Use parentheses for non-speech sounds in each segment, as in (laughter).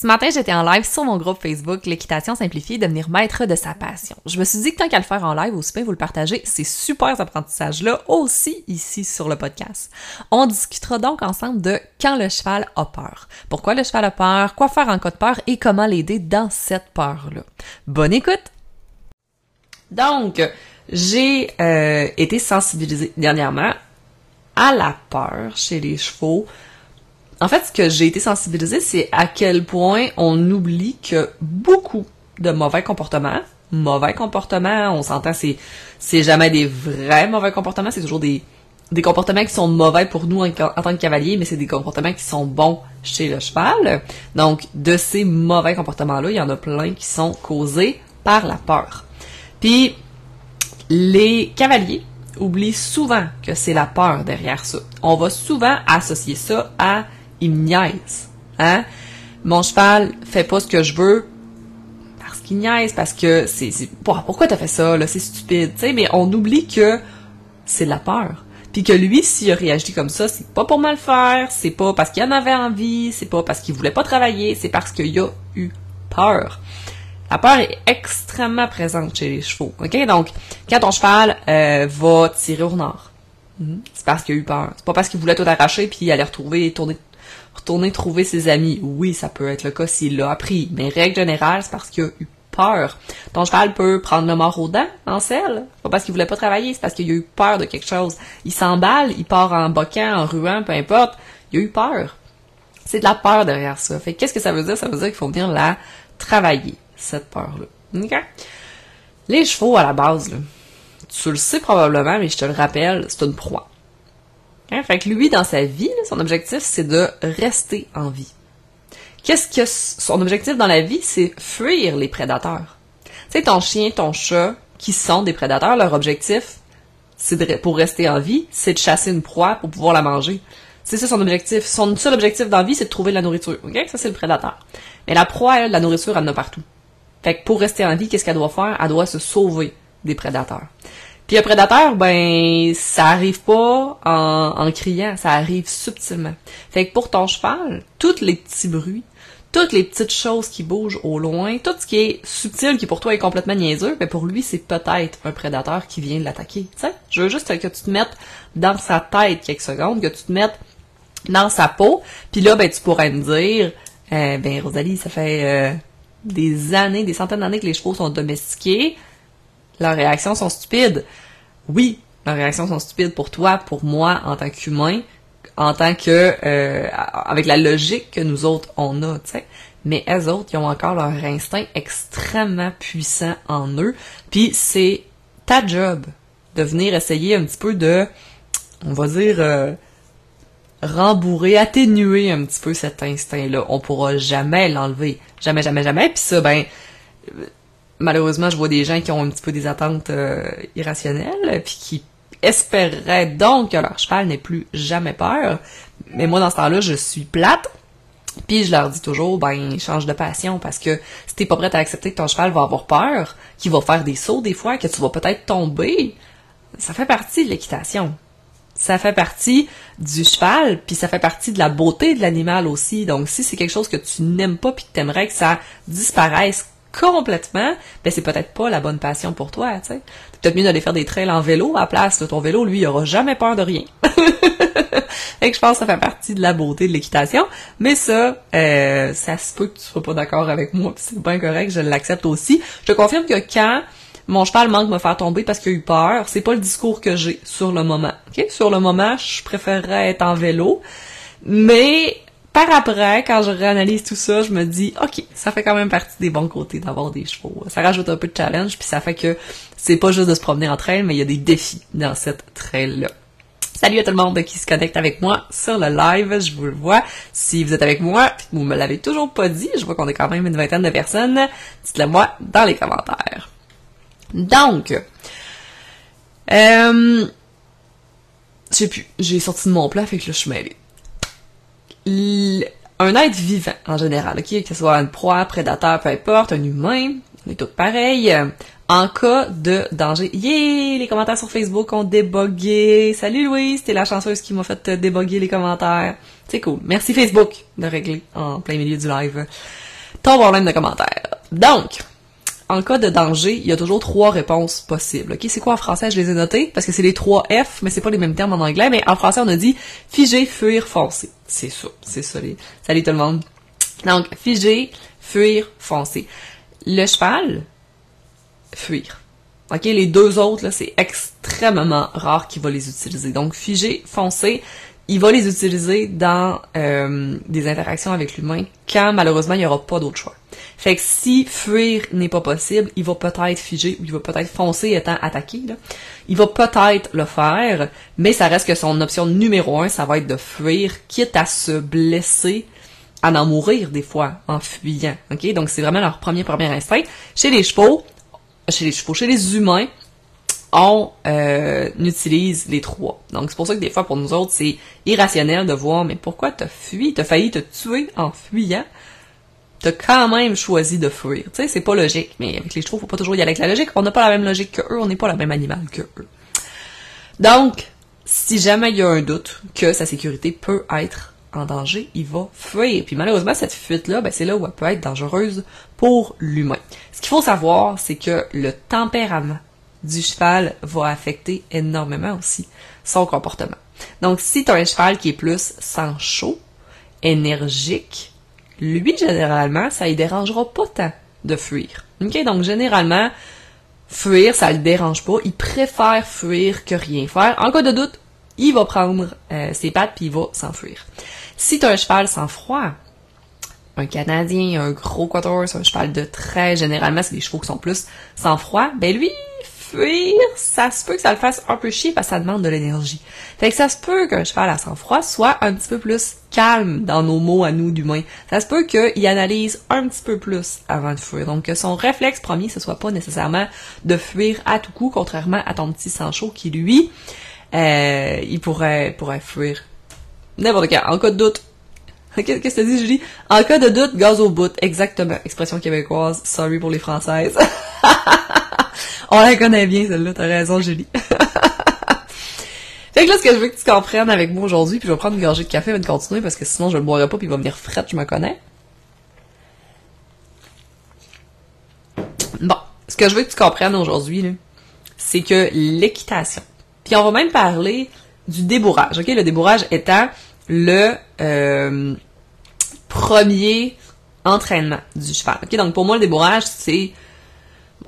Ce matin, j'étais en live sur mon groupe Facebook L'équitation simplifiée, devenir maître de sa passion. Je me suis dit que tant qu'à le faire en live, aussi bien vous le partagez, ces super apprentissages-là aussi ici sur le podcast. On discutera donc ensemble de quand le cheval a peur. Pourquoi le cheval a peur, quoi faire en cas de peur? Et comment l'aider dans cette peur-là? Bonne écoute! Donc, j'ai euh, été sensibilisée dernièrement à la peur chez les chevaux en fait, ce que j'ai été sensibilisée, c'est à quel point on oublie que beaucoup de mauvais comportements, mauvais comportements, on s'entend, c'est, c'est jamais des vrais mauvais comportements, c'est toujours des, des comportements qui sont mauvais pour nous en, tant que cavalier, mais c'est des comportements qui sont bons chez le cheval. Donc, de ces mauvais comportements-là, il y en a plein qui sont causés par la peur. Puis, les cavaliers oublient souvent que c'est la peur derrière ça. On va souvent associer ça à il niaise. Hein? Mon cheval fait pas ce que je veux parce qu'il niaise, parce que c'est, pourquoi t'as fait ça, là, c'est stupide, tu sais, mais on oublie que c'est de la peur. Puis que lui, s'il a réagi comme ça, c'est pas pour mal faire, c'est pas parce qu'il en avait envie, c'est pas parce qu'il voulait pas travailler, c'est parce qu'il a eu peur. La peur est extrêmement présente chez les chevaux. OK? Donc, quand ton cheval euh, va tirer au hmm, c'est parce qu'il a eu peur. C'est pas parce qu'il voulait tout arracher puis aller retrouver, tourner retourner trouver ses amis. Oui, ça peut être le cas s'il l'a appris, mais règle générale, c'est parce qu'il a eu peur. Ton cheval peut prendre le mort aux dents en selle. Pas parce qu'il voulait pas travailler, c'est parce qu'il a eu peur de quelque chose. Il s'emballe, il part en boquant, en ruant, peu importe. Il a eu peur. C'est de la peur derrière ça. Fait qu'est-ce que ça veut dire? Ça veut dire qu'il faut venir la travailler, cette peur-là. OK? Les chevaux, à la base, là, tu le sais probablement, mais je te le rappelle, c'est une proie. Hein? Fait que lui, dans sa vie, son objectif, c'est de rester en vie. Qu'est-ce que son objectif dans la vie, c'est fuir les prédateurs. Tu ton chien, ton chat, qui sont des prédateurs, leur objectif, c'est pour rester en vie, c'est de chasser une proie pour pouvoir la manger. C'est ça son objectif. Son seul objectif dans la vie, c'est de trouver de la nourriture. Ok, ça c'est le prédateur. Mais la proie, la nourriture, elle en a partout. Fait que pour rester en vie, qu'est-ce qu'elle doit faire? Elle doit se sauver des prédateurs. Puis un prédateur, ben, ça arrive pas en, en criant, ça arrive subtilement. Fait que pour ton cheval, tous les petits bruits, toutes les petites choses qui bougent au loin, tout ce qui est subtil, qui pour toi est complètement niaiseux, ben pour lui, c'est peut-être un prédateur qui vient de l'attaquer. Tu sais, je veux juste que tu te mettes dans sa tête quelques secondes, que tu te mettes dans sa peau, puis là, ben, tu pourrais me dire, euh, ben, Rosalie, ça fait euh, des années, des centaines d'années que les chevaux sont domestiqués, leurs réactions sont stupides. Oui, leurs réactions sont stupides pour toi, pour moi, en tant qu'humain, en tant que euh, avec la logique que nous autres on a, tu sais. Mais elles autres, ils ont encore leur instinct extrêmement puissant en eux. Puis c'est ta job de venir essayer un petit peu de, on va dire, euh, rembourrer, atténuer un petit peu cet instinct-là. On pourra jamais l'enlever. Jamais, jamais, jamais. Puis ça, ben, malheureusement, je vois des gens qui ont un petit peu des attentes euh, irrationnelles, puis qui espéreraient donc que leur cheval n'ait plus jamais peur. Mais moi, dans ce temps-là, je suis plate. Puis je leur dis toujours, ben, change de passion, parce que si t'es pas prête à accepter que ton cheval va avoir peur, qu'il va faire des sauts des fois, que tu vas peut-être tomber, ça fait partie de l'équitation. Ça fait partie du cheval, puis ça fait partie de la beauté de l'animal aussi. Donc si c'est quelque chose que tu n'aimes pas puis que t'aimerais que ça disparaisse complètement, ben c'est peut-être pas la bonne passion pour toi, tu sais. Peut-être mieux d'aller faire des trails en vélo à la place. de Ton vélo, lui, il aura jamais peur de rien. (laughs) et que je pense que ça fait partie de la beauté de l'équitation. Mais ça, euh, ça se peut que tu sois pas d'accord avec moi, c'est bien correct, je l'accepte aussi. Je te confirme que quand mon cheval manque de me faire tomber parce qu'il a eu peur, c'est pas le discours que j'ai sur le moment. ok? Sur le moment, je préférerais être en vélo. Mais par après, quand je réanalyse tout ça, je me dis, ok, ça fait quand même partie des bons côtés d'avoir des chevaux. Ça rajoute un peu de challenge, puis ça fait que c'est pas juste de se promener en trail, mais il y a des défis dans cette trail-là. Salut à tout le monde qui se connecte avec moi sur le live, je vous le vois. Si vous êtes avec moi, vous me l'avez toujours pas dit, je vois qu'on est quand même une vingtaine de personnes, dites-le moi dans les commentaires. Donc, euh, je sais plus, j'ai sorti de mon plat, fait que là je suis un être vivant en général, ok, que ce soit une proie, prédateur, peu importe, un humain, on est tous pareils. En cas de danger, yeah, les commentaires sur Facebook ont débogué. Salut Louise, t'es la chanceuse qui m'a fait déboguer les commentaires. C'est cool. Merci Facebook de régler en plein milieu du live. ton problème de commentaire. Donc, en cas de danger, il y a toujours trois réponses possibles. Ok, c'est quoi en français? Je les ai notés parce que c'est les trois F, mais c'est pas les mêmes termes en anglais. Mais en français, on a dit figer, fuir, foncer. C'est ça, c'est ça. Les... Salut tout le monde. Donc figer, fuir, foncer. Le cheval, fuir. Ok, les deux autres là, c'est extrêmement rare qu'il va les utiliser. Donc figer, foncer, il va les utiliser dans euh, des interactions avec l'humain quand malheureusement il n'y aura pas d'autre choix. Fait que si fuir n'est pas possible, il va peut-être figer ou il va peut-être foncer étant attaqué. Là. Il va peut-être le faire, mais ça reste que son option numéro un, ça va être de fuir, quitte à se blesser, à en mourir des fois en fuyant. Ok, donc c'est vraiment leur premier premier instinct. Chez les chevaux, chez les chevaux, chez les humains, on euh, utilise les trois. Donc c'est pour ça que des fois pour nous autres c'est irrationnel de voir mais pourquoi t'as fui, t'as failli te tuer en fuyant, t'as quand même choisi de fuir. Tu sais c'est pas logique, mais avec les chevaux faut pas toujours y aller avec la logique. On n'a pas la même logique que eux, on n'est pas le même animal que eux. Donc si jamais il y a un doute que sa sécurité peut être en danger, il va fuir. Puis malheureusement, cette fuite-là, ben, c'est là où elle peut être dangereuse pour l'humain. Ce qu'il faut savoir, c'est que le tempérament du cheval va affecter énormément aussi son comportement. Donc, si tu as un cheval qui est plus sans chaud, énergique, lui, généralement, ça ne dérangera pas tant de fuir. Donc, généralement, fuir, ça le dérange pas. Il préfère fuir que rien faire. En cas de doute, il va prendre euh, ses pattes puis il va s'enfuir. Si tu as un cheval sans froid, un Canadien, un gros quator, c'est un cheval de trait, généralement, c'est des chevaux qui sont plus sans froid, ben lui, fuir, ça se peut que ça le fasse un peu chier parce que ça demande de l'énergie. Fait que ça se peut qu'un cheval à sang-froid soit un petit peu plus calme dans nos mots à nous d'humains. Ça se peut qu'il analyse un petit peu plus avant de fuir. Donc que son réflexe premier, ce soit pas nécessairement de fuir à tout coup, contrairement à ton petit sang chaud qui, lui, euh, il pourrait, pourrait fuir n'importe quoi. En cas de doute, (laughs) Qu'est-ce que ça dit, Julie? En cas de doute, gaz au bout. Exactement. Expression québécoise. Sorry pour les françaises. (laughs) On la connaît bien, celle-là, t'as raison, Julie. (laughs) fait que là, ce que je veux que tu comprennes avec moi aujourd'hui, puis je vais prendre une gorgée de café avant de continuer, parce que sinon je le boirai pas, puis il va venir fret, je me connais. Bon, ce que je veux que tu comprennes aujourd'hui, c'est que l'équitation. Puis on va même parler du débourrage, ok? Le débourrage étant le euh, premier entraînement du cheval. Ok, donc pour moi le débourrage c'est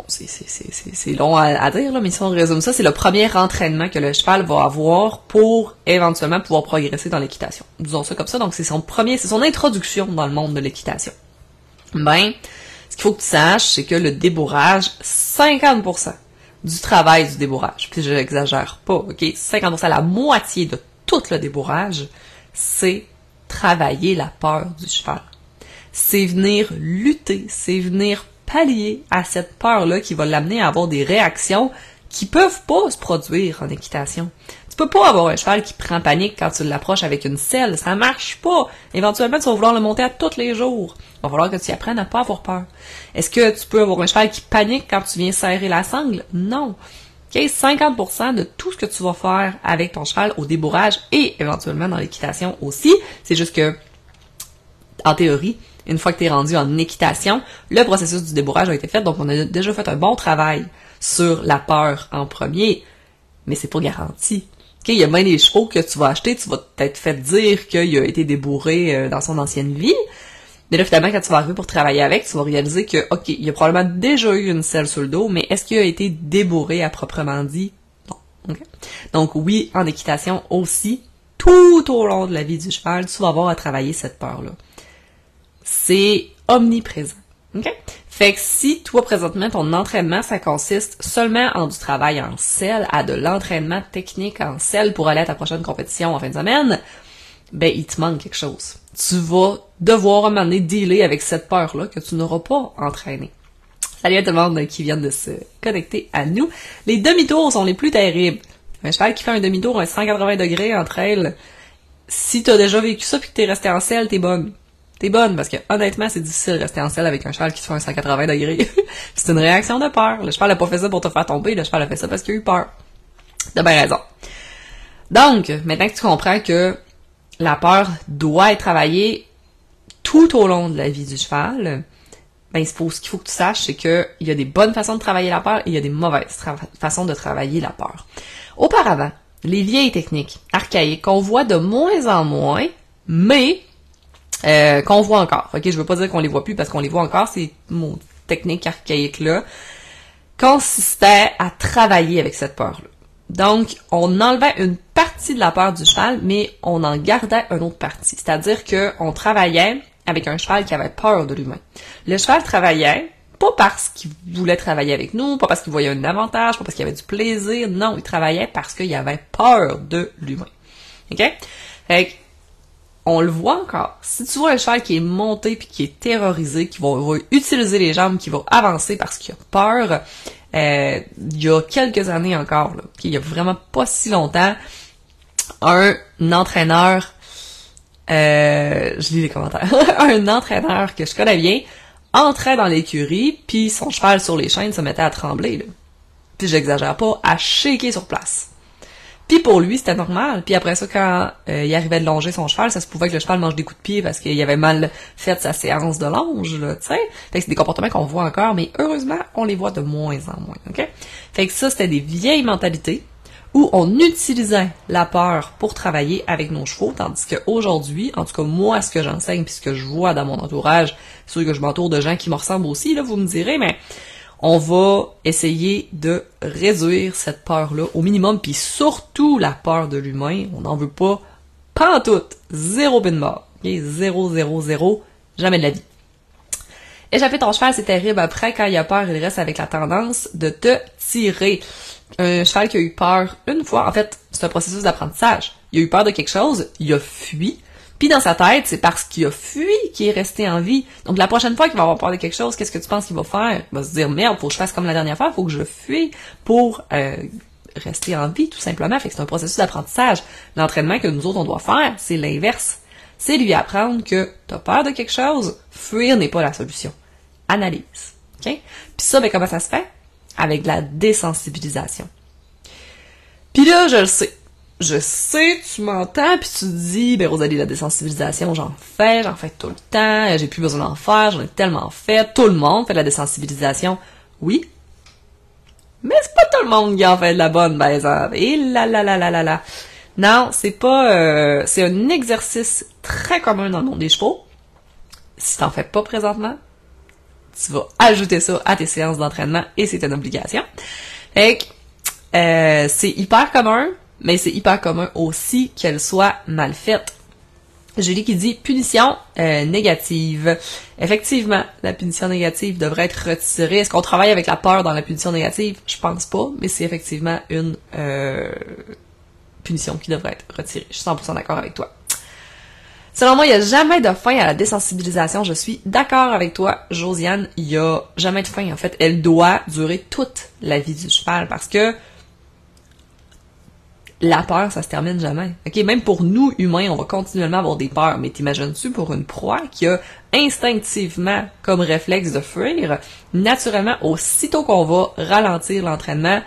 c'est long à, dire, là, mais si on résume ça, c'est le premier entraînement que le cheval va avoir pour éventuellement pouvoir progresser dans l'équitation. Disons ça comme ça. Donc, c'est son premier, c'est son introduction dans le monde de l'équitation. Ben, ce qu'il faut que tu saches, c'est que le débourrage, 50% du travail du débourrage, puis je n'exagère pas, ok? 50%, la moitié de tout le débourrage, c'est travailler la peur du cheval. C'est venir lutter, c'est venir pallier à cette peur-là qui va l'amener à avoir des réactions qui peuvent pas se produire en équitation. Tu peux pas avoir un cheval qui prend panique quand tu l'approches avec une selle. Ça marche pas. Éventuellement, tu vas vouloir le monter à tous les jours. Il va falloir que tu apprennes à pas avoir peur. Est-ce que tu peux avoir un cheval qui panique quand tu viens serrer la sangle? Non. Okay? 50% de tout ce que tu vas faire avec ton cheval au débourrage et éventuellement dans l'équitation aussi, c'est juste que, en théorie, une fois que tu es rendu en équitation, le processus du débourrage a été fait, donc on a déjà fait un bon travail sur la peur en premier, mais c'est pas garanti. Il y a bien des chevaux que tu vas acheter, tu vas peut-être fait dire qu'il a été débourré euh, dans son ancienne vie, mais là, finalement, quand tu vas arriver pour travailler avec, tu vas réaliser que, OK, il y a probablement déjà eu une selle sur le dos, mais est-ce qu'il a été débourré à proprement dit? Non. Donc oui, en équitation aussi, tout au long de la vie du cheval, tu vas avoir à travailler cette peur-là c'est omniprésent. OK? Fait que si toi, présentement, ton entraînement, ça consiste seulement en du travail en selle, à de l'entraînement technique en selle pour aller à ta prochaine compétition en fin de semaine, ben, il te manque quelque chose. Tu vas devoir à un dealer avec cette peur-là que tu n'auras pas entraîné. Salut à tout le monde qui vient de se connecter à nous. Les demi-tours sont les plus terribles. Un cheval qui fait un demi-tour à 180 degrés entre elles, si t'as déjà vécu ça puis que t'es resté en selle, t'es bonne t'es bonne parce que honnêtement, c'est difficile de rester en selle avec un cheval qui te fait un 180 degrés. (laughs) c'est une réaction de peur. Le cheval a pas fait ça pour te faire tomber, le cheval a fait ça parce qu'il a eu peur. T'as bien raison. Donc, maintenant que tu comprends que la peur doit être travaillée tout au long de la vie du cheval, ben, ce qu'il faut que tu saches, c'est qu'il y a des bonnes façons de travailler la peur et il y a des mauvaises façons de travailler la peur. Auparavant, les vieilles techniques archaïques qu'on voit de moins en moins, mais euh, qu'on voit encore. Ok, je veux pas dire qu'on les voit plus parce qu'on les voit encore. Ces techniques archaïques là consistaient à travailler avec cette peur là. Donc, on enlevait une partie de la peur du cheval, mais on en gardait une autre partie. C'est-à-dire que on travaillait avec un cheval qui avait peur de l'humain. Le cheval travaillait pas parce qu'il voulait travailler avec nous, pas parce qu'il voyait un avantage, pas parce qu'il avait du plaisir. Non, il travaillait parce qu'il avait peur de l'humain. OK? Fait on le voit encore. Si tu vois un cheval qui est monté puis qui est terrorisé, qui va, utiliser les jambes, qui va avancer parce qu'il a peur, euh, il y a quelques années encore, là, il y a vraiment pas si longtemps, un entraîneur, euh, je lis les commentaires, (laughs) un entraîneur que je connais bien, entrait dans l'écurie, puis son cheval sur les chaînes se mettait à trembler. Puis j'exagère pas, à shaker sur place. Puis pour lui, c'était normal. Puis après ça, quand euh, il arrivait de longer son cheval, ça se pouvait que le cheval mange des coups de pied parce qu'il avait mal fait sa séance de longe, là, tu sais. Fait que c'est des comportements qu'on voit encore, mais heureusement, on les voit de moins en moins, OK? Fait que ça, c'était des vieilles mentalités où on utilisait la peur pour travailler avec nos chevaux, tandis qu'aujourd'hui, en tout cas moi, ce que j'enseigne puis ce que je vois dans mon entourage, sûr que je m'entoure de gens qui me ressemblent aussi, là, vous me direz, mais on va essayer de réduire cette peur-là au minimum, puis surtout la peur de l'humain, on n'en veut pas, pas en tout, zéro bin mort, zéro, zéro, zéro, jamais de la vie. Échapper ton cheval, c'est terrible. Après, quand il a peur, il reste avec la tendance de te tirer. Un cheval qui a eu peur une fois, en fait, c'est un processus d'apprentissage. Il a eu peur de quelque chose, il a fui, puis dans sa tête, c'est parce qu'il a fui qu'il est resté en vie. Donc la prochaine fois qu'il va avoir peur de quelque chose, qu'est-ce que tu penses qu'il va faire? Il va se dire merde, faut que je fasse comme la dernière fois, faut que je fuis pour euh, rester en vie, tout simplement. Fait que c'est un processus d'apprentissage. L'entraînement que nous autres on doit faire, c'est l'inverse. C'est lui apprendre que t'as peur de quelque chose, fuir n'est pas la solution. Analyse. OK? Puis ça, ben comment ça se fait? Avec de la désensibilisation. Puis là, je le sais je sais, tu m'entends, puis tu te dis, ben Rosalie, la désensibilisation, j'en fais, j'en fais tout le temps, j'ai plus besoin d'en faire, j'en ai tellement fait, tout le monde fait de la désensibilisation. Oui, mais c'est pas tout le monde qui en fait de la bonne, ben Et là là là là là là. Non, c'est pas, euh, c'est un exercice très commun dans le monde des chevaux. Si t'en fais pas présentement, tu vas ajouter ça à tes séances d'entraînement et c'est une obligation. Fait euh, c'est hyper commun, mais c'est hyper commun aussi qu'elle soit mal faite. Julie qui dit punition euh, négative. Effectivement, la punition négative devrait être retirée. Est-ce qu'on travaille avec la peur dans la punition négative? Je pense pas, mais c'est effectivement une euh, punition qui devrait être retirée. Je suis 100% d'accord avec toi. Selon moi, il n'y a jamais de fin à la désensibilisation. Je suis d'accord avec toi, Josiane. Il n'y a jamais de fin. En fait, elle doit durer toute la vie du cheval parce que la peur, ça se termine jamais. OK, même pour nous, humains, on va continuellement avoir des peurs. Mais t'imagines-tu pour une proie qui a instinctivement comme réflexe de fuir, naturellement, aussitôt qu'on va ralentir l'entraînement,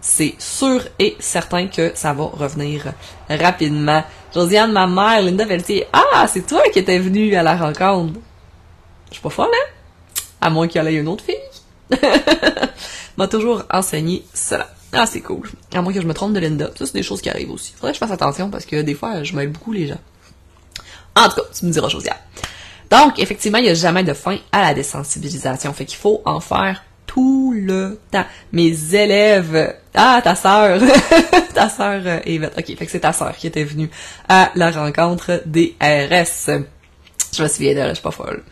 c'est sûr et certain que ça va revenir rapidement. Josiane, ma mère, Linda Pelletier, ah, c'est toi qui étais venue à la rencontre. Je suis pas folle, hein? À moins qu'il y ait une autre fille. (laughs) m'a toujours enseigné cela. Ah, c'est cool. À moins que je me trompe de Linda. Ça, c'est des choses qui arrivent aussi. Faudrait que je fasse attention parce que des fois, je m'aide beaucoup les gens. En tout cas, tu me diras, Josiane. Donc, effectivement, il n'y a jamais de fin à la désensibilisation. Fait qu'il faut en faire tout le temps. Mes élèves, ah, ta sœur, (laughs) ta sœur euh, Yvette. Ok, fait que c'est ta sœur qui était venue à la rencontre des RS. Je me souviens d'elle, je suis pas folle.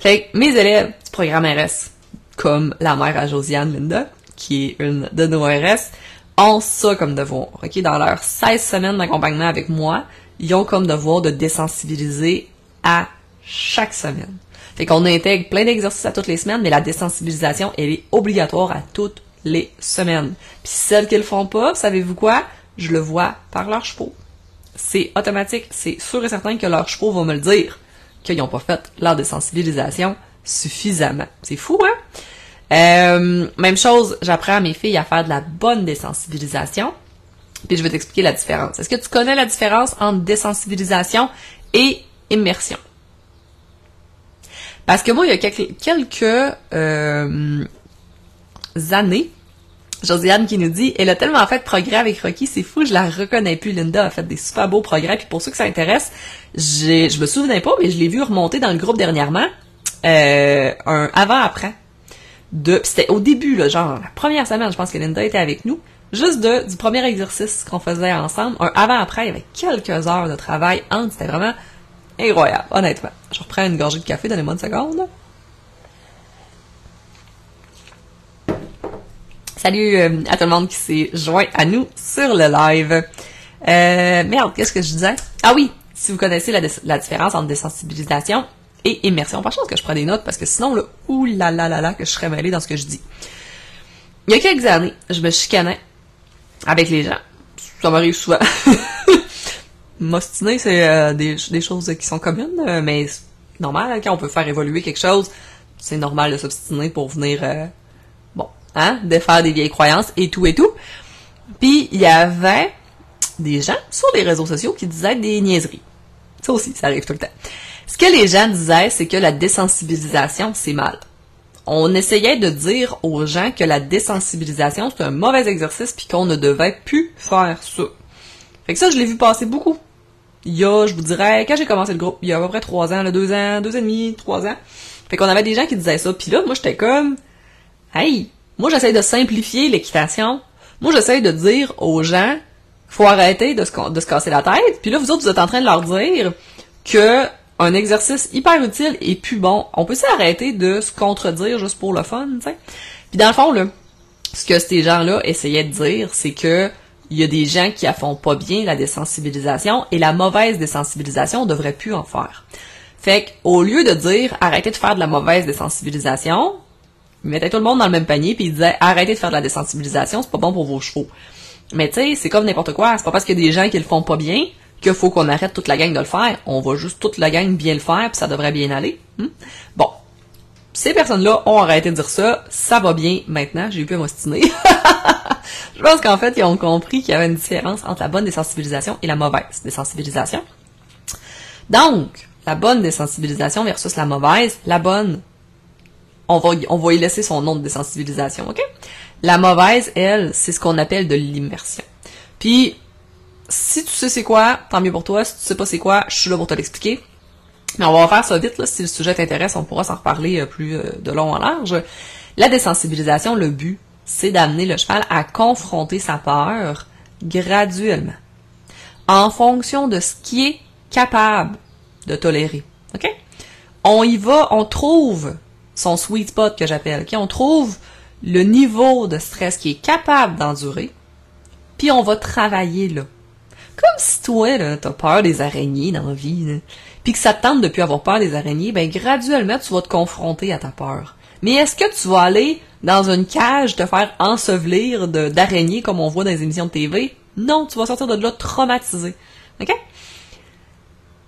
Fait que mes élèves du programme RS, comme la mère à Josiane, Linda, qui est une de nos RS, ont ça comme devoir. OK? Dans leurs 16 semaines d'accompagnement avec moi, ils ont comme devoir de désensibiliser à chaque semaine. Fait qu'on intègre plein d'exercices à toutes les semaines, mais la désensibilisation, elle est obligatoire à toutes les semaines. Puis celles qui le font pas, savez-vous quoi? Je le vois par leurs chevaux. C'est automatique. C'est sûr et certain que leurs chevaux vont me le dire qu'ils n'ont pas fait leur désensibilisation suffisamment. C'est fou, hein? Euh, même chose, j'apprends à mes filles à faire de la bonne désensibilisation. Puis je vais t'expliquer la différence. Est-ce que tu connais la différence entre désensibilisation et immersion? Parce que moi, il y a quelques, euh, années, Josiane qui nous dit, elle a tellement fait de progrès avec Rocky, c'est fou, je la reconnais plus. Linda a fait des super beaux progrès. Puis pour ceux que ça intéresse, je me souvenais pas, mais je l'ai vu remonter dans le groupe dernièrement, euh, un avant-après. De, c'était au début, là, genre la première semaine, je pense que Linda était avec nous. Juste du premier exercice qu'on faisait ensemble, un avant-après, il y avait quelques heures de travail entre, c'était vraiment incroyable, honnêtement. Je reprends une gorgée de café, donnez-moi une seconde. Salut euh, à tout le monde qui s'est joint à nous sur le live. Euh, merde, qu'est-ce que je disais? Ah oui, si vous connaissez la, la différence entre désensibilisation et immersion. Pas chance que je prends des notes parce que sinon, là, ouh là là que je serais mêlée dans ce que je dis. Il y a quelques années, je me chicanais avec les gens. Ça m'arrive souvent. (laughs) M'ostiner, c'est euh, des, des, choses qui sont communes, euh, mais c'est normal, hein, quand on peut faire évoluer quelque chose, c'est normal de s'obstiner pour venir, euh, bon, hein, défaire des vieilles croyances et tout et tout. Puis, il y avait des gens sur les réseaux sociaux qui disaient des niaiseries. Ça aussi, ça arrive tout le temps. Ce que les gens disaient, c'est que la désensibilisation, c'est mal. On essayait de dire aux gens que la désensibilisation, c'est un mauvais exercice puis qu'on ne devait plus faire ça. Fait que ça, je l'ai vu passer beaucoup. Il y a, je vous dirais, quand j'ai commencé le groupe, il y a à peu près trois ans, là, deux ans, deux et demi, trois ans. Fait qu'on avait des gens qui disaient ça. Puis là, moi, j'étais comme, hey, moi, j'essaie de simplifier l'équitation. Moi, j'essaie de dire aux gens, faut arrêter de se, de se casser la tête. Puis là, vous autres, vous êtes en train de leur dire que un exercice hyper utile et plus bon. On peut s'arrêter de se contredire juste pour le fun, tu sais. Puis dans le fond, là, ce que ces gens-là essayaient de dire, c'est que il y a des gens qui font pas bien la désensibilisation et la mauvaise désensibilisation, on devrait plus en faire. Fait qu'au lieu de dire arrêtez de faire de la mauvaise désensibilisation, ils mettaient tout le monde dans le même panier puis ils disaient arrêtez de faire de la désensibilisation, c'est pas bon pour vos chevaux. Mais tu sais, c'est comme n'importe quoi, c'est pas parce qu'il y a des gens qui le font pas bien qu'il faut qu'on arrête toute la gang de le faire. On va juste toute la gang bien le faire puis ça devrait bien aller. Hmm? Bon. Ces personnes-là ont arrêté de dire ça, ça va bien maintenant, j'ai pu m'ostiner. (laughs) Je pense qu'en fait, ils ont compris qu'il y avait une différence entre la bonne désensibilisation et la mauvaise désensibilisation. Donc, la bonne désensibilisation versus la mauvaise, la bonne, on va, on va y laisser son nom de désensibilisation, ok? La mauvaise, elle, c'est ce qu'on appelle de l'immersion. Puis, si tu sais c'est quoi, tant mieux pour toi. Si tu sais pas c'est quoi, je suis là pour te l'expliquer. Mais on va faire ça vite, là. Si le sujet t'intéresse, on pourra s'en reparler euh, plus euh, de long en large. La désensibilisation, le but, c'est d'amener le cheval à confronter sa peur graduellement, en fonction de ce qui est capable de tolérer. OK? On y va, on trouve son sweet spot que j'appelle. OK? On trouve le niveau de stress qui est capable d'endurer, puis on va travailler là. Comme si toi, là, t'as peur des araignées dans la vie, puis que ça te tente depuis avoir peur des araignées, ben graduellement, tu vas te confronter à ta peur. Mais est-ce que tu vas aller dans une cage te faire ensevelir d'araignées comme on voit dans les émissions de TV? Non, tu vas sortir de là traumatisé. OK?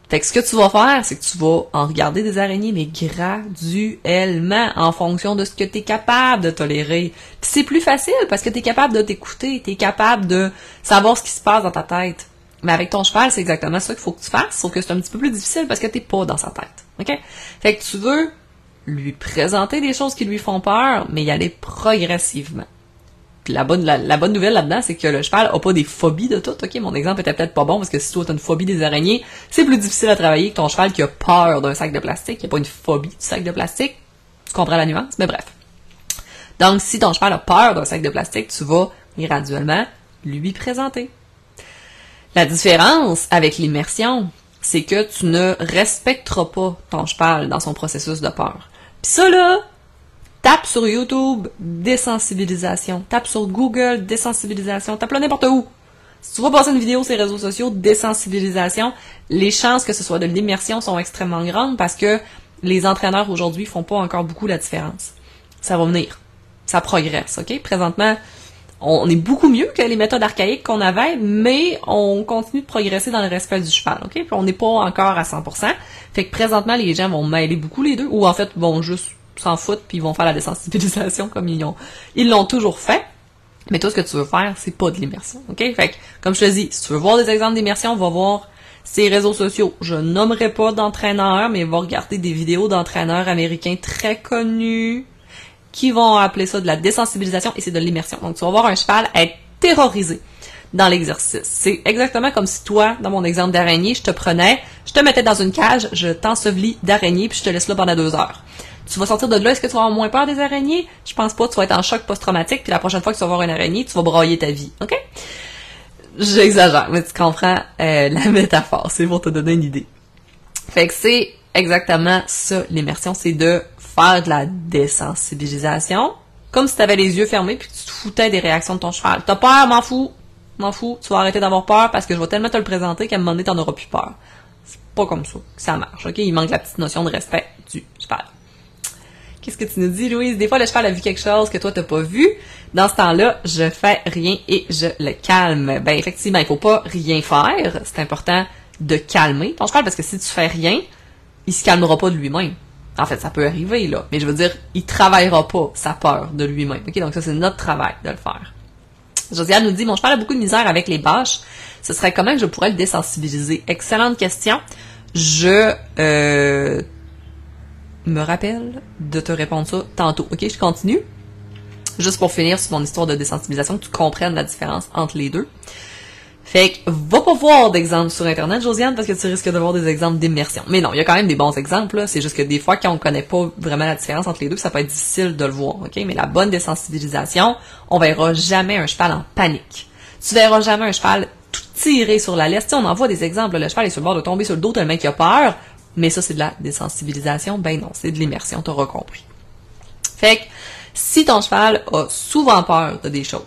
Fait que ce que tu vas faire, c'est que tu vas en regarder des araignées, mais graduellement, en fonction de ce que tu es capable de tolérer. C'est plus facile parce que tu es capable de t'écouter, tu es capable de savoir ce qui se passe dans ta tête. Mais avec ton cheval, c'est exactement ça qu'il faut que tu fasses, sauf que c'est un petit peu plus difficile parce que t'es pas dans sa tête. OK? Fait que tu veux lui présenter des choses qui lui font peur, mais y aller progressivement. la bonne, la, bonne nouvelle là-dedans, c'est que le cheval a pas des phobies de tout. Ok, mon exemple était peut-être pas bon parce que si toi t'as une phobie des araignées, c'est plus difficile à travailler que ton cheval qui a peur d'un sac de plastique, qui a pas une phobie du sac de plastique. Tu comprends la nuance, mais bref. Donc, si ton cheval a peur d'un sac de plastique, tu vas graduellement lui présenter. La différence avec l'immersion, c'est que tu ne respecteras pas ton cheval dans son processus de peur. Pis ça, là, tape sur YouTube, désensibilisation. Tape sur Google, désensibilisation. Tape là n'importe où. Si tu vas passer une vidéo sur les réseaux sociaux, désensibilisation, les chances que ce soit de l'immersion sont extrêmement grandes parce que les entraîneurs aujourd'hui font pas encore beaucoup la différence. Ça va venir. Ça progresse, ok? Présentement, on est beaucoup mieux que les méthodes archaïques qu'on avait, mais on continue de progresser dans le respect du cheval, ok? On n'est pas encore à 100%. Fait que présentement, les gens vont mêler beaucoup les deux, ou en fait, vont juste s'en foutre, puis ils vont faire la désensibilisation comme ils l'ont ils l'ont toujours fait. Mais toi, ce que tu veux faire, c'est pas de l'immersion, ok? Fait que, comme je te dis, si tu veux voir des exemples d'immersion, va voir Ses réseaux sociaux, je nommerai pas d'entraîneur, mais va regarder des vidéos d'entraîneurs américains très connus qui vont appeler ça de la désensibilisation et c'est de l'immersion. Donc, tu vas voir un cheval être terrorisé dans l'exercice. C'est exactement comme si toi, dans mon exemple d'araignée, je te prenais, je te mettais dans une cage, je t'ensevelis d'araignée, puis je te laisse là pendant deux heures. Tu vas sortir de là, est-ce que tu vas avoir moins peur des araignées? Je pense pas, tu vas être en choc post-traumatique, puis la prochaine fois que tu vas voir une araignée, tu vas broyer ta vie, ok? J'exagère, mais tu comprends euh, la (laughs) métaphore, c'est pour te donner une idée. Fait que c'est exactement ça, l'immersion, c'est de faire de la désensibilisation, comme si tu avais les yeux fermés puis que tu te foutais des réactions de ton cheval. T'as peur, m'en fous, m'en fous, tu vas arrêter d'avoir peur parce que je vais tellement te le présenter qu'à un moment donné, t'en auras plus peur. C'est pas comme ça que ça marche, ok? Il manque la petite notion de respect du cheval. Qu'est-ce que tu nous dis, Louise? Des fois, le cheval a vu quelque chose que toi, t'as pas vu. Dans ce temps-là, je fais rien et je le calme. Ben, effectivement, il faut pas rien faire. C'est important de calmer ton cheval parce que si tu fais rien, il se calmera pas de lui-même. En fait, ça peut arriver, là. Mais je veux dire, il travaillera pas sa peur de lui-même. OK? Donc ça, c'est notre travail de le faire. Josiane nous dit, mon cheval a beaucoup de misère avec les bâches. Ce serait comment que je pourrais le désensibiliser? Excellente question. Je euh, me rappelle de te répondre ça tantôt. OK? Je continue. Juste pour finir sur mon histoire de désensibilisation, que tu comprennes la différence entre les deux. Fait que, va pas voir d'exemples sur Internet, Josiane, parce que tu risques de voir des exemples d'immersion. Mais non, il y a quand même des bons exemples, C'est juste que des fois, quand on connaît pas vraiment la différence entre les deux, ça peut être difficile de le voir, ok? Mais la bonne désensibilisation, on verra jamais un cheval en panique. Tu verras jamais un cheval tout tiré sur la laisse. on en voit des exemples, le cheval est sur le bord de tomber sur le dos tellement qu'il a peur. Mais ça, c'est de la désensibilisation. Ben non, c'est de l'immersion, t'auras compris. Fait que, si ton cheval a souvent peur de des choses,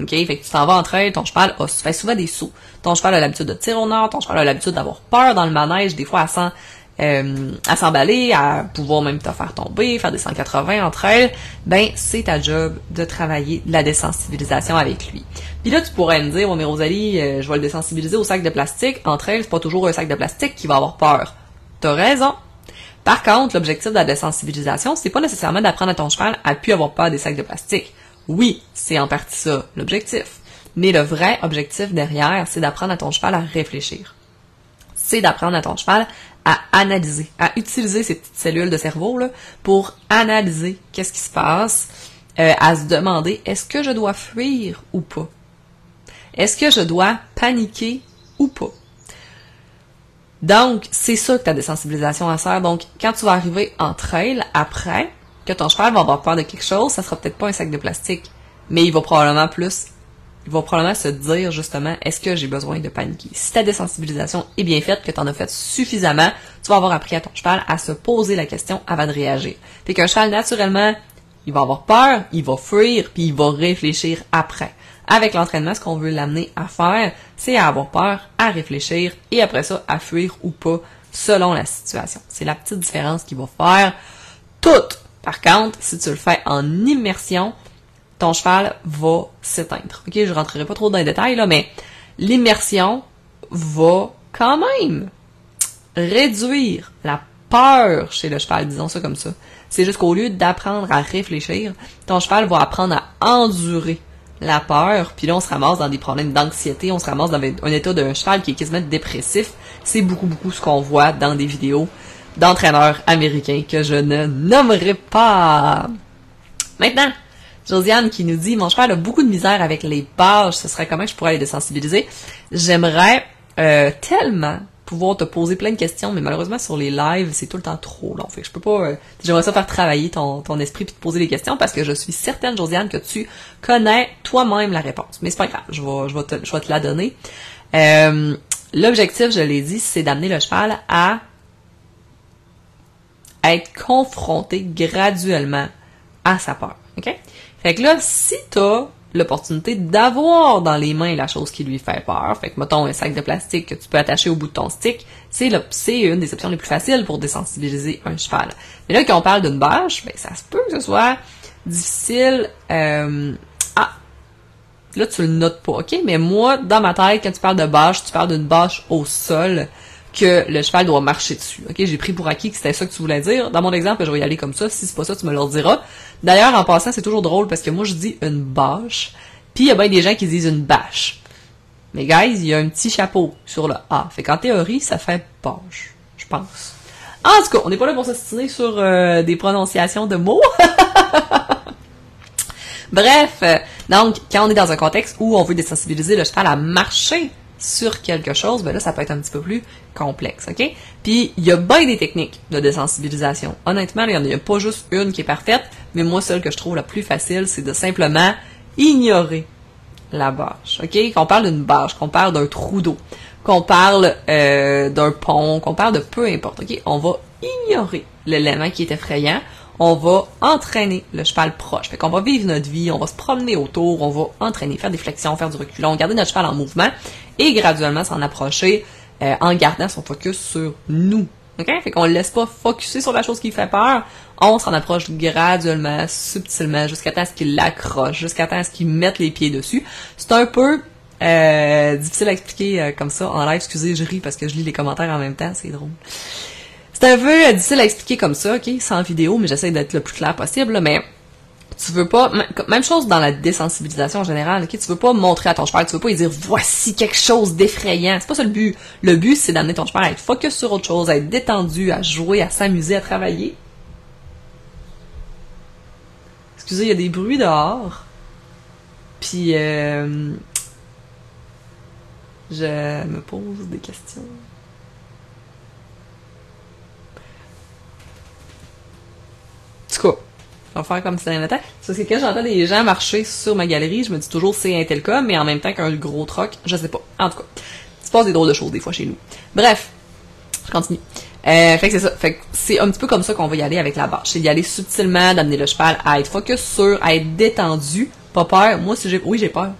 OK? Fait que tu t'en vas en trail, ton cheval a, fait souvent des sauts. Ton cheval a l'habitude de tirer au nord, ton cheval a l'habitude d'avoir peur dans le manège, des fois à euh, à s'emballer, à pouvoir même te faire tomber, faire des 180 entre elles, ben c'est ta job de travailler la désensibilisation avec lui. Puis là, tu pourrais me dire, oh mais Rosalie, euh, je vais le désensibiliser au sac de plastique. Entre elles, c'est pas toujours un sac de plastique qui va avoir peur. T'as raison. Par contre, l'objectif de la désensibilisation, c'est pas nécessairement d'apprendre à ton cheval à plus avoir peur des sacs de plastique. Oui, c'est en partie ça, l'objectif. Mais le vrai objectif derrière, c'est d'apprendre à ton cheval à réfléchir. C'est d'apprendre à ton cheval à analyser, à utiliser ces petites cellules de cerveau là, pour analyser qu'est-ce qui se passe, euh, à se demander est-ce que je dois fuir ou pas? Est-ce que je dois paniquer ou pas? Donc, c'est ça que ta désensibilisation à sert. Donc, quand tu vas arriver en trail après, que ton cheval va avoir peur de quelque chose, ça sera peut-être pas un sac de plastique, mais il va probablement plus, il va probablement se dire justement, est-ce que j'ai besoin de paniquer? Si ta désensibilisation est bien faite, que tu en as fait suffisamment, tu vas avoir appris à ton cheval à se poser la question avant de réagir. Fait qu'un cheval, naturellement, il va avoir peur, il va fuir, puis il va réfléchir après. Avec l'entraînement, ce qu'on veut l'amener à faire, c'est à avoir peur, à réfléchir, et après ça, à fuir ou pas, selon la situation. C'est la petite différence qui va faire toute par contre, si tu le fais en immersion, ton cheval va s'éteindre. Ok, je rentrerai pas trop dans les détails mais l'immersion va quand même réduire la peur chez le cheval, disons ça comme ça. C'est juste qu'au lieu d'apprendre à réfléchir, ton cheval va apprendre à endurer la peur, puis là on se ramasse dans des problèmes d'anxiété, on se ramasse dans un état d'un cheval qui est quasiment dépressif. C'est beaucoup beaucoup ce qu'on voit dans des vidéos d'entraîneurs américains que je ne nommerai pas. Maintenant, Josiane qui nous dit Mon cheval a beaucoup de misère avec les pages, ce serait comment je pourrais les désensibiliser. J'aimerais euh, tellement pouvoir te poser plein de questions, mais malheureusement sur les lives, c'est tout le temps trop long. Fait que je peux pas. Euh, j'aimerais ça faire travailler ton, ton esprit puis te poser des questions parce que je suis certaine, Josiane, que tu connais toi-même la réponse. Mais c'est pas grave, je vais, je vais, te, je vais te la donner. Euh, L'objectif, je l'ai dit, c'est d'amener le cheval à être confronté graduellement à sa peur. OK? Fait que là, si t'as l'opportunité d'avoir dans les mains la chose qui lui fait peur, fait que mettons un sac de plastique que tu peux attacher au bout de ton stick, c'est c'est une des options les plus faciles pour désensibiliser un cheval. Mais là, quand on parle d'une bâche, ben ça se peut que ce soit difficile. Euh, ah, là tu le notes pas, ok? Mais moi, dans ma tête, quand tu parles de bâche, tu parles d'une bâche au sol que le cheval doit marcher dessus. J'ai pris pour acquis que c'était ça que tu voulais dire. Dans mon exemple, je vais y aller comme ça. Si c'est pas ça, tu me le diras. D'ailleurs, en passant, c'est toujours drôle parce que moi je dis une bâche, puis il y a bien des gens qui disent une bâche. Mais guys, il y a un petit chapeau sur le A. Fait qu'en théorie, ça fait page, je pense. En tout cas, on n'est pas là pour s'assiner sur euh, des prononciations de mots. (laughs) Bref, euh, donc quand on est dans un contexte où on veut désensibiliser le cheval à marcher sur quelque chose, ben là, ça peut être un petit peu plus complexe, OK? Puis, il y a bien des techniques de désensibilisation. Honnêtement, il n'y en a pas juste une qui est parfaite, mais moi, celle que je trouve la plus facile, c'est de simplement ignorer la bâche, OK? Qu'on parle d'une bâche, qu'on parle d'un trou d'eau, qu'on parle euh, d'un pont, qu'on parle de peu importe, OK? On va ignorer l'élément qui est effrayant, on va entraîner le cheval proche. Fait qu'on va vivre notre vie, on va se promener autour, on va entraîner, faire des flexions, faire du reculon, garder notre cheval en mouvement et graduellement s'en approcher euh, en gardant son focus sur nous. OK? Fait qu'on le laisse pas focuser sur la chose qui fait peur. On s'en approche graduellement, subtilement, jusqu'à temps qu'il l'accroche, jusqu'à temps qu'il mette les pieds dessus. C'est un peu euh, difficile à expliquer euh, comme ça en live. Excusez, je ris parce que je lis les commentaires en même temps, c'est drôle. C'est un peu difficile à expliquer comme ça, ok, sans vidéo, mais j'essaie d'être le plus clair possible, mais tu veux pas, même chose dans la désensibilisation en général, ok, tu veux pas montrer à ton cheval, tu veux pas lui dire voici quelque chose d'effrayant, c'est pas ça le but. Le but c'est d'amener ton cheval à être focus sur autre chose, à être détendu, à jouer, à s'amuser, à travailler. Excusez, il y a des bruits dehors. Puis euh, je me pose des questions. tout cas, faire comme si c'était un Parce que quand j'entends des gens marcher sur ma galerie, je me dis toujours c'est un tel cas, mais en même temps qu'un gros troc, je sais pas. En tout cas, il se passe des drôles de choses des fois chez nous. Bref, je continue. Euh, fait que c'est ça. Fait que c'est un petit peu comme ça qu'on va y aller avec la bâche. C'est d'y aller subtilement, d'amener le cheval à être focus sur, à être détendu, pas peur. Moi, si j'ai, oui, j'ai peur.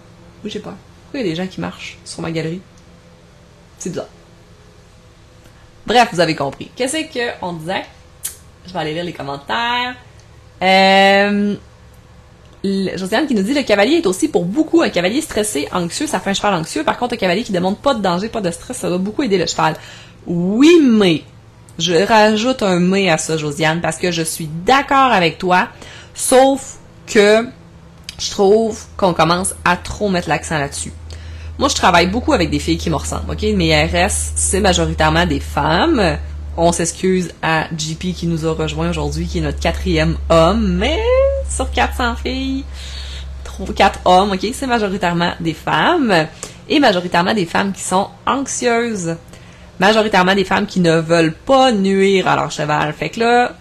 Oui, j'ai peur. Pourquoi il y a des gens qui marchent sur ma galerie? C'est bizarre. Bref, vous avez compris. Qu'est-ce qu'on disait? Je vais aller lire les commentaires. Euh, Josiane qui nous dit le cavalier est aussi pour beaucoup un cavalier stressé, anxieux, ça fait un cheval anxieux. Par contre, un cavalier qui demande pas de danger, pas de stress, ça va beaucoup aider le cheval. Oui, mais je rajoute un mais à ça, Josiane, parce que je suis d'accord avec toi, sauf que je trouve qu'on commence à trop mettre l'accent là-dessus. Moi, je travaille beaucoup avec des filles qui me ressemblent, ok? Mes RS, c'est majoritairement des femmes. On s'excuse à JP qui nous a rejoint aujourd'hui, qui est notre quatrième homme, mais sur 400 filles, 4 hommes, ok, c'est majoritairement des femmes, et majoritairement des femmes qui sont anxieuses. Majoritairement des femmes qui ne veulent pas nuire à leur cheval. Fait que là,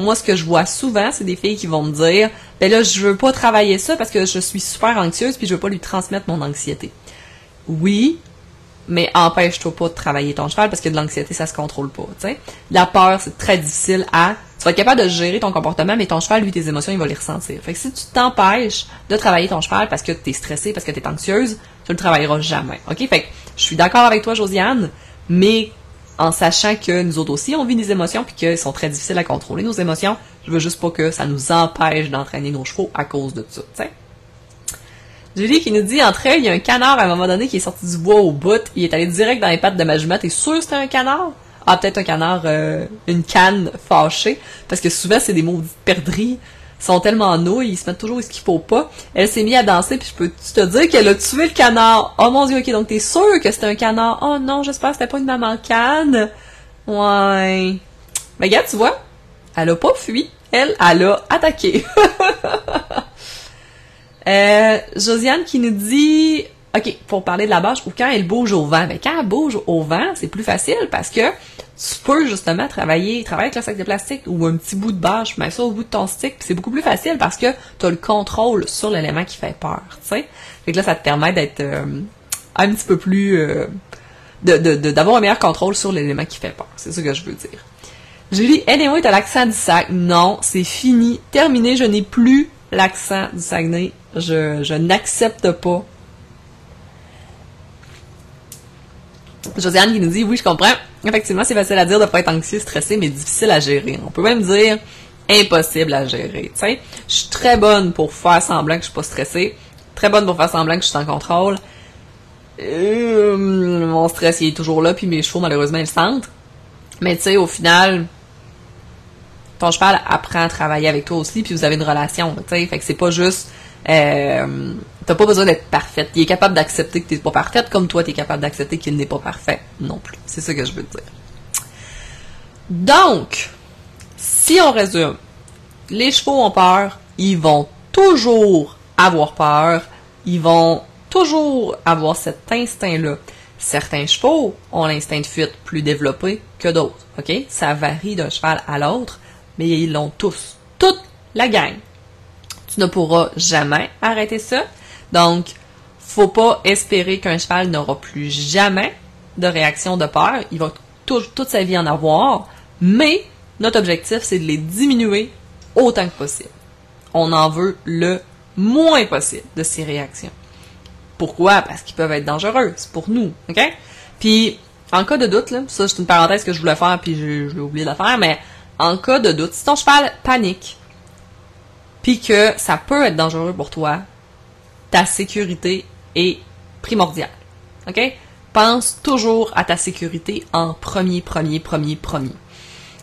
moi, ce que je vois souvent, c'est des filles qui vont me dire, ben là, je veux pas travailler ça parce que je suis super anxieuse puis je veux pas lui transmettre mon anxiété. Oui, mais empêche-toi pas de travailler ton cheval parce que de l'anxiété, ça se contrôle pas, tu sais. La peur, c'est très difficile à... Tu vas être capable de gérer ton comportement, mais ton cheval, lui, tes émotions, il va les ressentir. Fait que si tu t'empêches de travailler ton cheval parce que t'es stressé, parce que t'es anxieuse, tu le travailleras jamais, ok? Fait je suis d'accord avec toi, Josiane, mais en sachant que nous autres aussi, on vit des émotions puis qu'elles sont très difficiles à contrôler, nos émotions, je veux juste pas que ça nous empêche d'entraîner nos chevaux à cause de ça, tu sais. Julie qui nous dit, entre il y a un canard à un moment donné qui est sorti du bois au bout, il est allé direct dans les pattes de ma jument, t'es sûr que c'était un canard? Ah, peut-être un canard, euh, une canne fâchée, parce que souvent c'est des maudites perdrix, sont tellement nouilles, ils se mettent toujours ce qu'il faut pas. Elle s'est mise à danser, puis je peux te dire qu'elle a tué le canard. Oh mon dieu, ok, donc t'es sûr que c'était un canard? Oh non, j'espère que c'était pas une maman canne. Ouais. Mais regarde, tu vois, elle a pas fui, elle, elle a attaqué. (laughs) Euh, Josiane qui nous dit, OK, pour parler de la bâche, ou quand elle bouge au vent. Ben, quand elle bouge au vent, c'est plus facile parce que tu peux justement travailler, travailler avec le sac de plastique ou un petit bout de bâche, mets ça au bout de ton stick, c'est beaucoup plus facile parce que tu le contrôle sur l'élément qui fait peur, tu sais. Fait que là, ça te permet d'être euh, un petit peu plus... Euh, d'avoir un meilleur contrôle sur l'élément qui fait peur. C'est ça que je veux dire. Julie, anyway, t'as l'accent du sac. Non, c'est fini, terminé, je n'ai plus l'accent du Saguenay. Je, n'accepte pas. Josiane qui nous dit oui, je comprends. Effectivement, c'est facile à dire de pas être anxieux, stressé, mais difficile à gérer. On peut même dire impossible à gérer. Tu sais, je suis très bonne pour faire semblant que je suis pas stressée, très bonne pour faire semblant que je suis en contrôle. Euh, mon stress il est toujours là, puis mes chevaux malheureusement ils le sentent. Mais tu sais, au final, ton cheval apprend à travailler avec toi aussi, puis vous avez une relation, tu sais. Fait que c'est pas juste Euh, t'as pas besoin d'être parfaite. Il est capable d'accepter que t'es pas parfaite, comme toi, t'es capable d'accepter qu'il n'est pas parfait non plus. C'est ça que je veux dire. Donc, si on résume, les chevaux ont peur, ils vont toujours avoir peur, ils vont toujours avoir cet instinct-là. Certains chevaux ont l'instinct de fuite plus développé que d'autres, ok? Ça varie d'un cheval à l'autre, mais ils l'ont tous. Toute la gang. Tu ne pourras jamais arrêter ça. Donc, faut pas espérer qu'un cheval n'aura plus jamais de réaction de peur. Il va toute sa vie en avoir, mais notre objectif, c'est de les diminuer autant que possible. On en veut le moins possible de ces réactions. Pourquoi? Parce qu'ils peuvent être dangereux. C'est pour nous, OK? Puis, en cas de doute, là, ça c'est une parenthèse que je voulais faire puis j'ai oublié de la faire, mais en cas de doute, si ton cheval panique, puis que ça peut être dangereux pour toi, ta sécurité est primordiale. OK? Pense toujours à ta sécurité en premier, premier, premier, premier.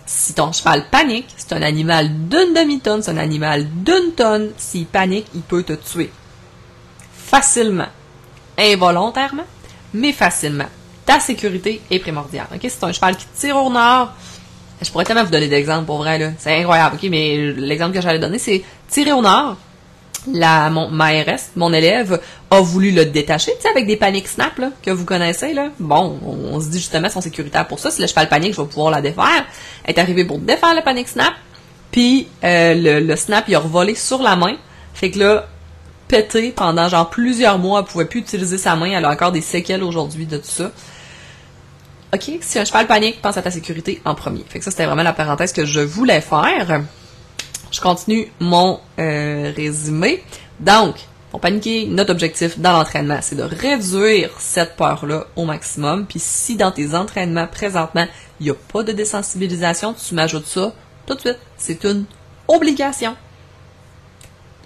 Si ton cheval panique, c'est un animal d'une demi-tonne, c'est un animal d'une tonne. S'il panique, il peut te tuer. Facilement. Involontairement, mais facilement. Ta sécurité est primordiale. OK? Si c'est un cheval qui tire au nord, je pourrais tellement vous donner d'exemples pour vrai, là. C'est incroyable, OK? Mais l'exemple que j'allais donner, c'est tirer au nord la, mon, ma RS, mon élève, a voulu le détacher, tu sais, avec des paniques snap, là, que vous connaissez, là. Bon, on, se dit justement, sont sécuritaires pour ça. Si le cheval panique, je vais pouvoir la défaire. Elle est arrivée pour défaire le panique snap. Puis, euh, le, le, snap, il a revolé sur la main. Fait que là, pété pendant genre plusieurs mois, elle pouvait plus utiliser sa main. Elle a encore des séquelles aujourd'hui de tout ça. OK, si un cheval panique, pense à ta sécurité en premier. Fait que ça, c'était vraiment la parenthèse que je voulais faire. Je continue mon euh, résumé. Donc, pour paniquer, notre objectif dans l'entraînement, c'est de réduire cette peur-là au maximum. Puis si dans tes entraînements présentement, il n'y a pas de désensibilisation, tu m'ajoutes ça tout de suite. C'est une obligation.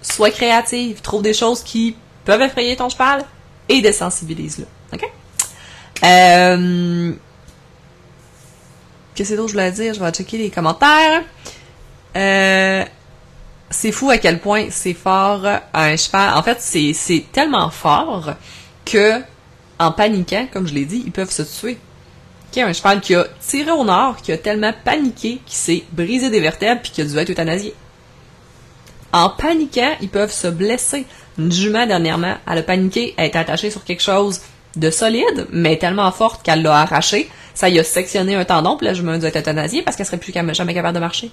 Sois créative, trouve des choses qui peuvent effrayer ton cheval et désensibilise-le. OK? Euh... Qu'est-ce que je voulais dire? Je vais checker les commentaires. Euh, c'est fou à quel point c'est fort un cheval. En fait, c'est, tellement fort que, en paniquant, comme je l'ai dit, ils peuvent se tuer. A un cheval qui a tiré au nord, qui a tellement paniqué qu'il s'est brisé des vertèbres puis qui a dû être euthanasié. En paniquant, ils peuvent se blesser. Une jument, dernièrement, elle a paniqué, elle est attachée sur quelque chose de solide, mais tellement forte qu'elle l'a arraché. Ça y a sectionné un tendon, puis la jument a dû être euthanasiée parce qu'elle serait plus jamais capable de marcher.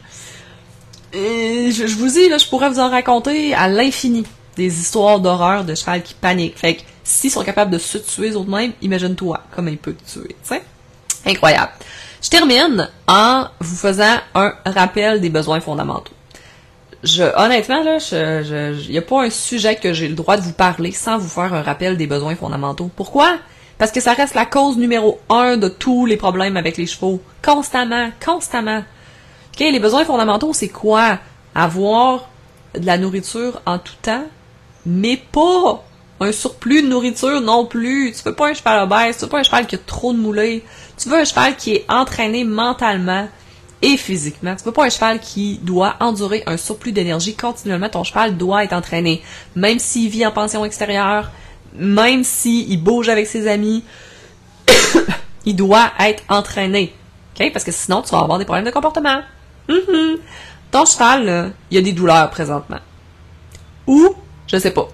Et je, vous dis, là, je pourrais vous en raconter à l'infini des histoires d'horreur de cheval qui paniquent. Fait que s'ils sont capables de se tuer eux-mêmes, imagine-toi comment ils peuvent te tuer, tu sais. Incroyable. Je termine en vous faisant un rappel des besoins fondamentaux. Je, honnêtement, là, je, il n'y a pas un sujet que j'ai le droit de vous parler sans vous faire un rappel des besoins fondamentaux. Pourquoi? Parce que ça reste la cause numéro un de tous les problèmes avec les chevaux. Constamment, constamment les besoins fondamentaux, c'est quoi? Avoir de la nourriture en tout temps, mais pas un surplus de nourriture non plus. Tu veux pas un cheval obèse, tu veux pas un cheval qui a trop de moulées. Tu veux un cheval qui est entraîné mentalement et physiquement. Tu veux pas un cheval qui doit endurer un surplus d'énergie continuellement. Ton cheval doit être entraîné. Même s'il vit en pension extérieure, même s'il bouge avec ses amis, (coughs) il doit être entraîné. OK? Parce que sinon, tu vas avoir des problèmes de comportement. Mm Ton cheval, il y a des douleurs présentement. Ou, je sais pas,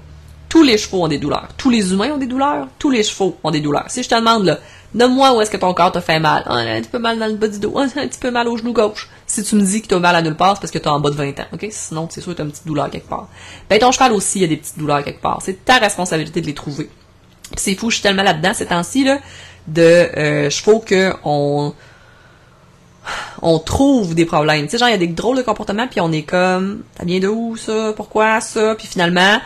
tous les chevaux ont des douleurs. Tous les humains ont des douleurs. Tous les chevaux ont des douleurs. Si je te demande, là, donne-moi où est-ce que ton corps te fait mal. Ah, un petit peu mal dans le bas du dos. Ah, un petit peu mal au genou gauche. Si tu me dis que tu as mal à nulle part, c'est parce que tu en bas de 20 ans. OK? Sinon, c'est sûr que tu as une petite douleur quelque part. Ben, ton cheval aussi, il y a des petites douleurs quelque part. C'est ta responsabilité de les trouver. c'est fou, je suis tellement là-dedans ces temps-ci, là, de euh, chevaux que on on trouve des problèmes. Tu sais, genre, il y a des drôles de comportements, puis on est comme, ça vient de où, ça? Pourquoi, ça? Puis finalement,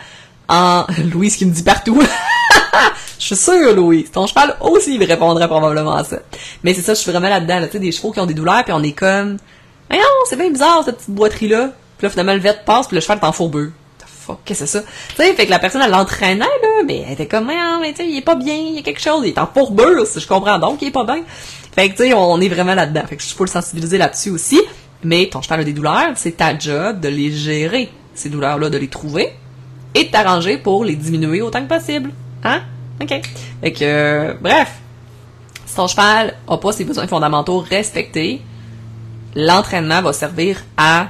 en... (laughs) Louise qui me dit partout. (laughs) je suis sûre, Louise. Ton cheval aussi, il répondrait probablement à ça. Mais c'est ça, je suis vraiment là-dedans, tu sais, des chevaux qui ont des douleurs, puis on est comme, mais non, c'est bien bizarre, cette petite boiterie-là. Puis là, finalement, le passe, puis le cheval est en fourbeux. Fuck, qu'est-ce que c'est ça? Tu sais, fait que la personne, elle l'entraînait, là, mais elle était comme, mais tu sais, il est pas bien, il y a quelque chose, il est en fourbure, si je comprends donc, il est pas bien. Fait que, tu sais, on est vraiment là-dedans. Fait que je peux le sensibiliser là-dessus aussi. Mais ton cheval a des douleurs, c'est ta job de les gérer, ces douleurs-là, de les trouver et de t'arranger pour les diminuer autant que possible. Hein? OK. Fait que, euh, bref, si ton cheval a pas ses besoins fondamentaux respectés, l'entraînement va servir à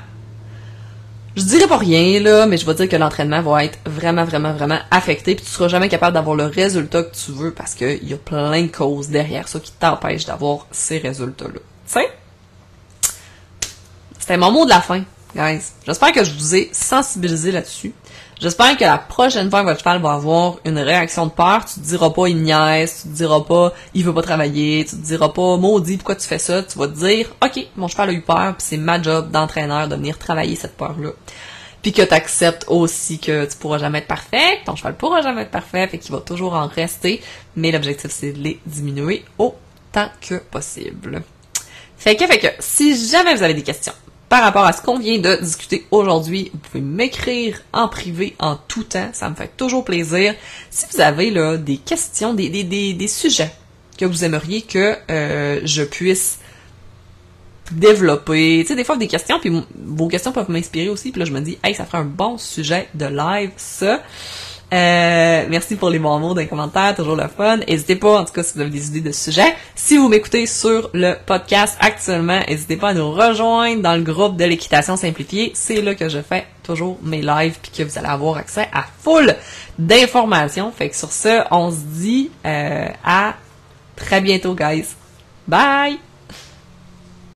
je dirais pas rien, là, mais je vais dire que l'entraînement va être vraiment, vraiment, vraiment affecté, puis tu seras jamais capable d'avoir le résultat que tu veux parce qu'il y a plein de causes derrière ça qui t'empêchent d'avoir ces résultats-là. Tu? C'était mon mot de la fin, guys. J'espère que je vous ai sensibilisé là-dessus. J'espère que la prochaine fois que votre cheval va avoir une réaction de peur, tu te diras pas il niaise, tu te diras pas il veut pas travailler, tu te diras pas maudit pourquoi tu fais ça, tu vas te dire ok mon cheval a eu peur puis c'est ma job d'entraîneur de venir travailler cette peur là. Puis que tu acceptes aussi que tu pourras jamais être parfait, ton cheval pourra jamais être parfait, fait qu'il va toujours en rester, mais l'objectif c'est de les diminuer autant que possible. Fait que, fait que, si jamais vous avez des questions, par rapport à ce qu'on vient de discuter aujourd'hui. Vous pouvez m'écrire en privé en tout temps, ça me fait toujours plaisir. Si vous avez là des questions, des, des, des, sujets que vous aimeriez que euh, je puisse développer, tu sais, des fois des questions, puis vos questions peuvent m'inspirer aussi, puis là je me dis, hey, ça ferait un bon sujet de live, ça. Euh, merci pour les bons mots dans les commentaires, toujours le fun. N'hésitez pas, en tout cas, si vous avez des idées de sujets. Si vous m'écoutez sur le podcast actuellement, n'hésitez pas à nous rejoindre dans le groupe de l'équitation simplifiée. C'est là que je fais toujours mes lives puis que vous allez avoir accès à full d'informations. Fait que sur ce, on se dit euh, à très bientôt, guys. Bye!